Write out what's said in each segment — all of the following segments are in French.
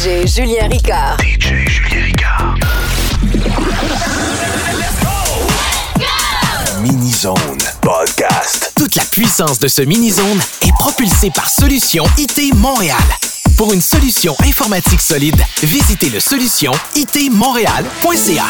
DJ Julien Ricard. DJ Julien Ricard. Mini-Zone Podcast. Toute la puissance de ce mini-zone est propulsée par Solution IT Montréal. Pour une solution informatique solide, visitez le solution itmontréal.ca.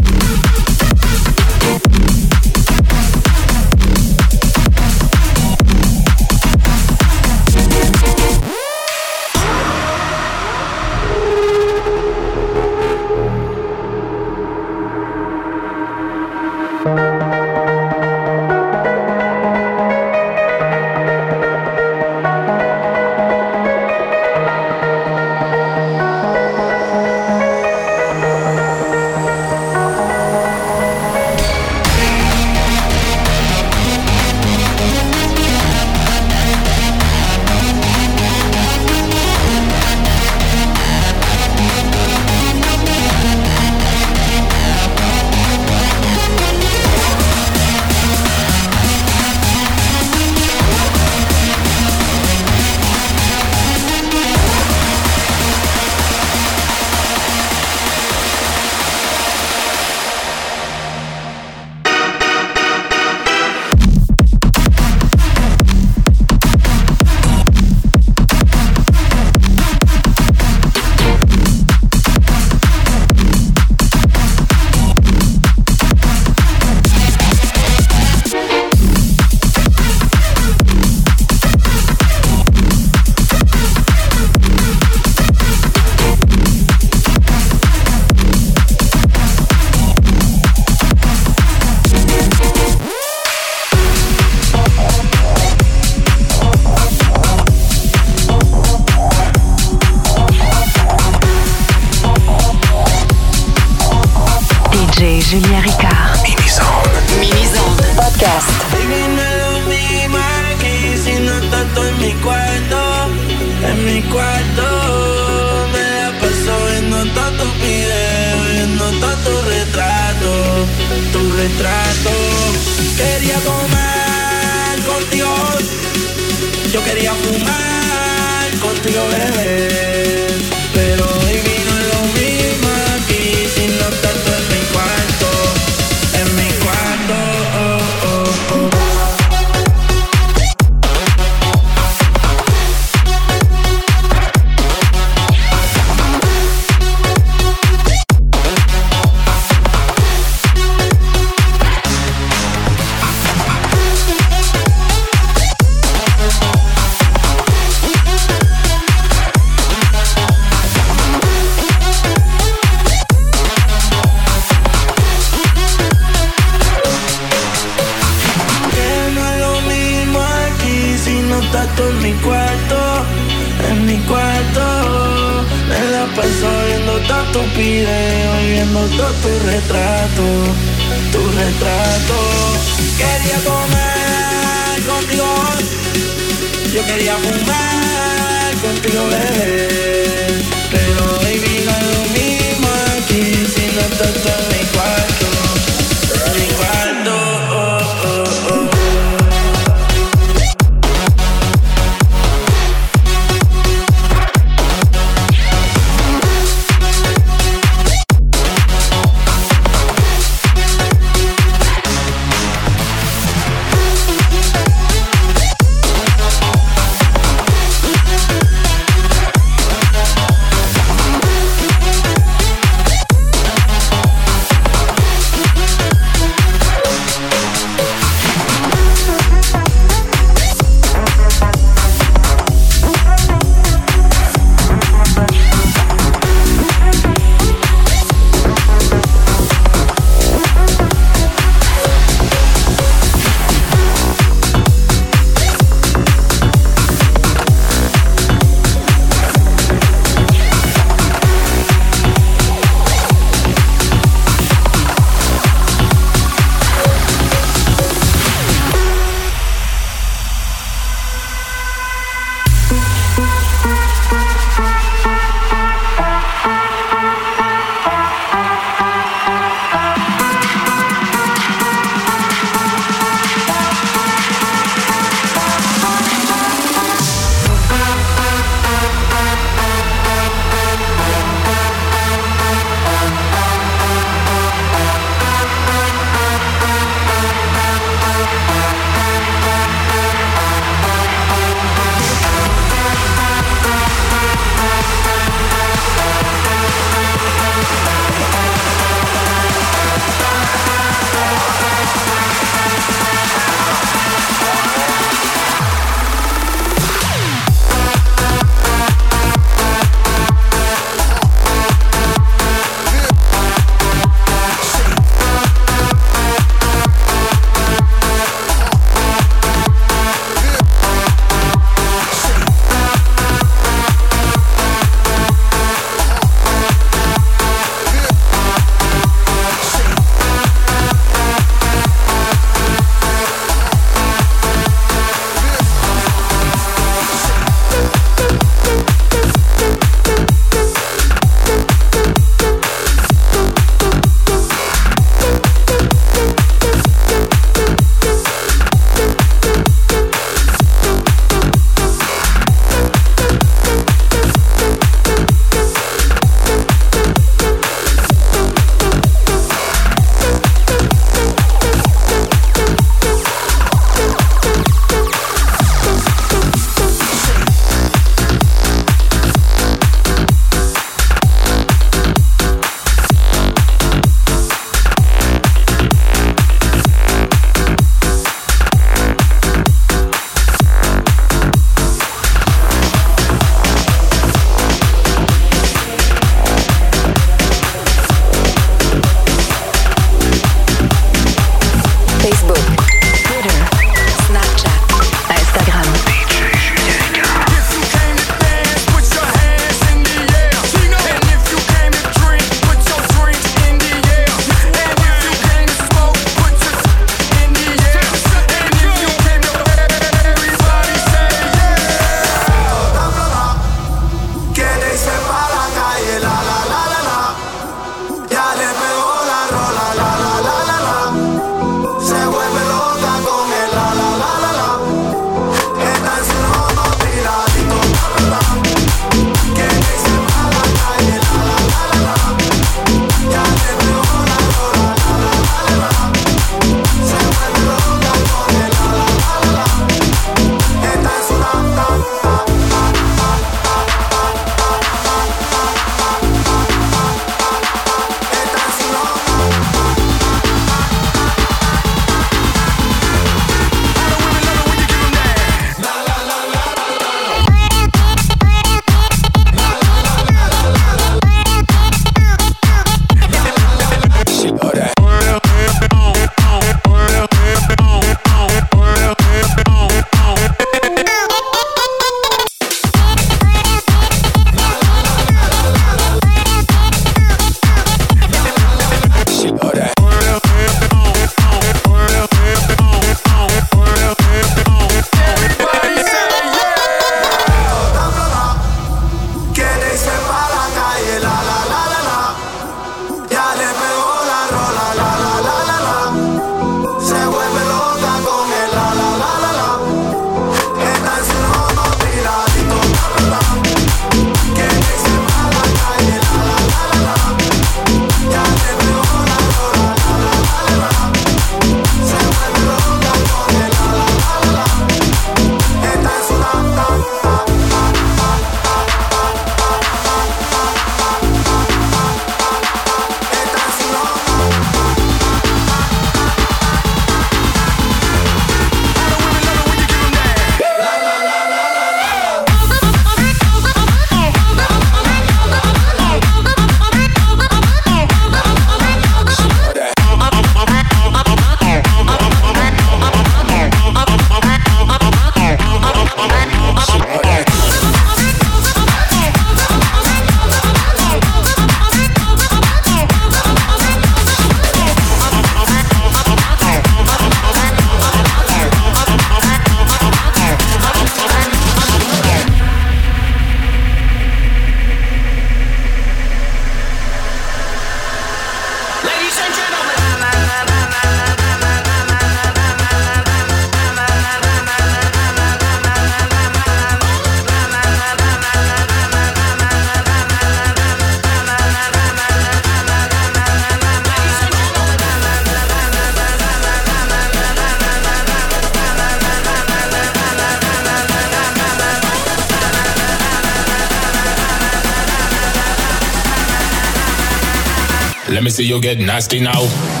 Let me see you get nasty now.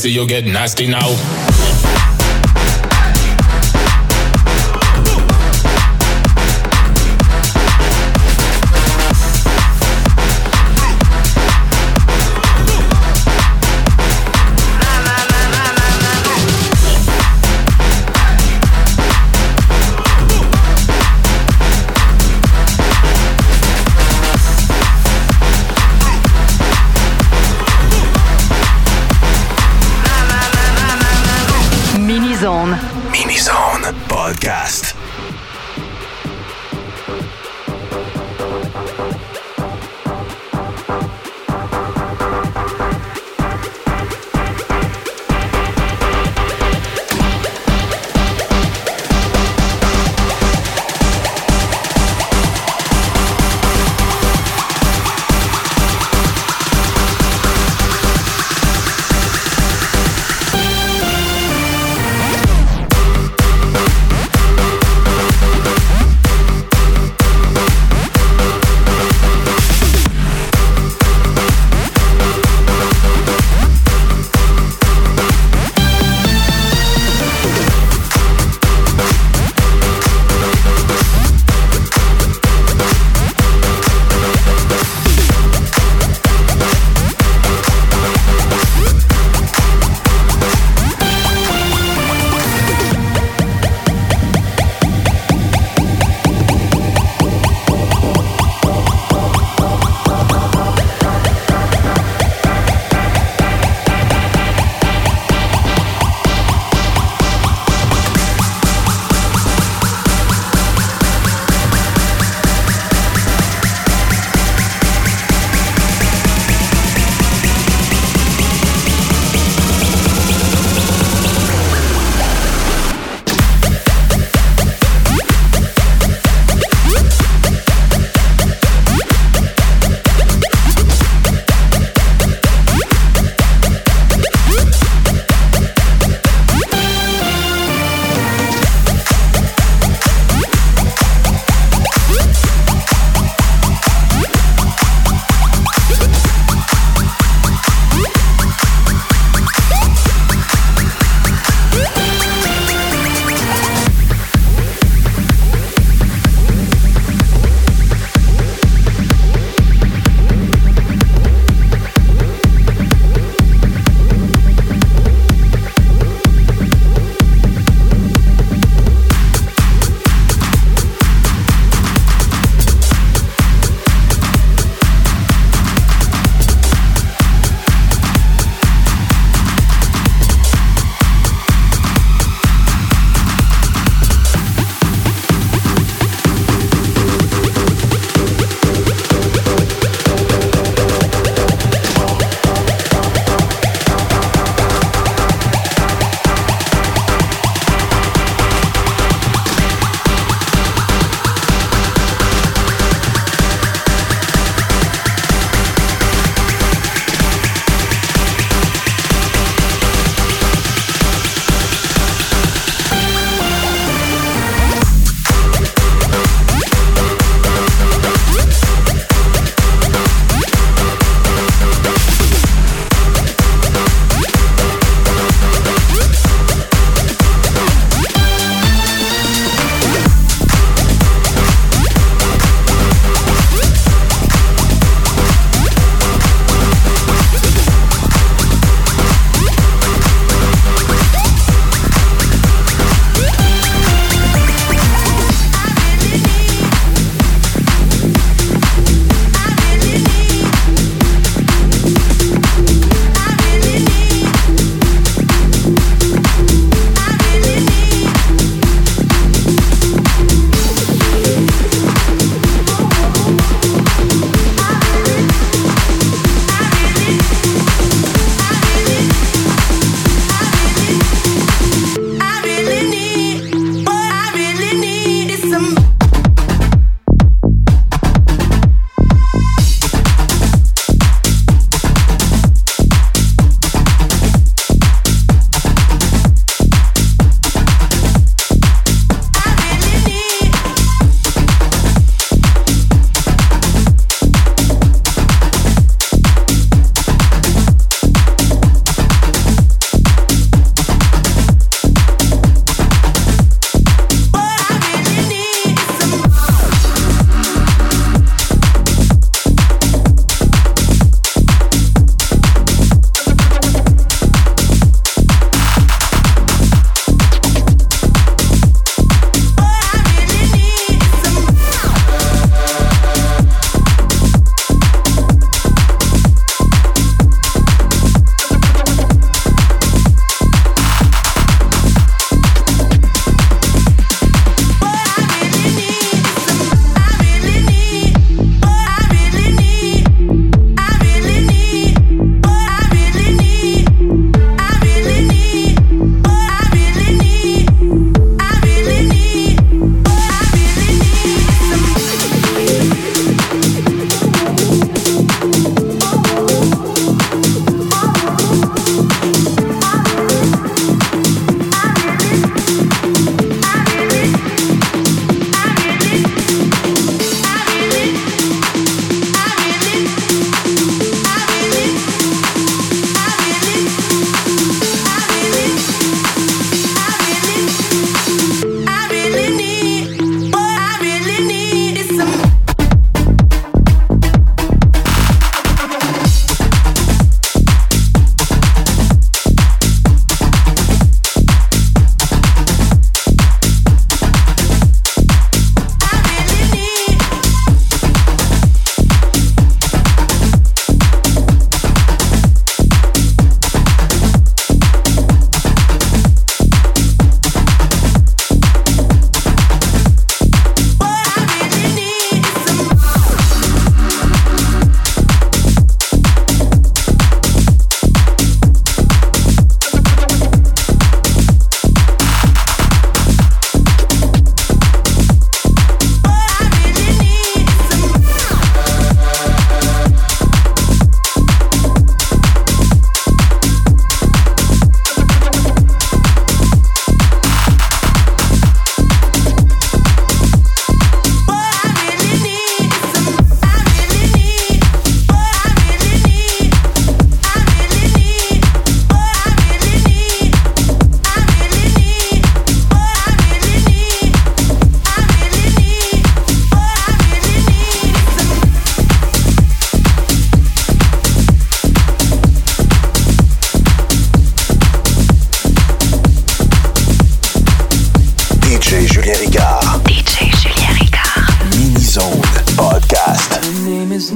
See you'll get nasty now.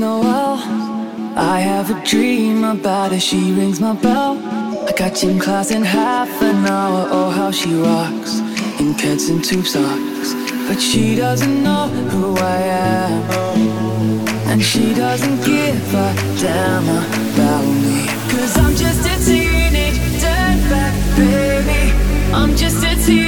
a. I have a dream about her, she rings my bell. I got gym class in half an hour, oh how she rocks. In pants and tube socks. But she doesn't know who I am. And she doesn't give a damn about me. Cause I'm just a teenage dirtbag, baby. I'm just a teenage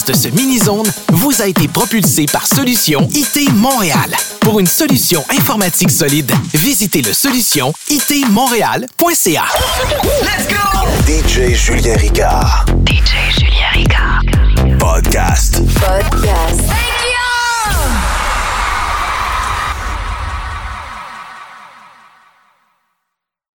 de ce mini-zone vous a été propulsé par Solution IT Montréal. Pour une solution informatique solide, visitez le solution itmontréal.ca. Let's go! DJ Julien Ricard. DJ Julien Ricard. Podcast. Podcast.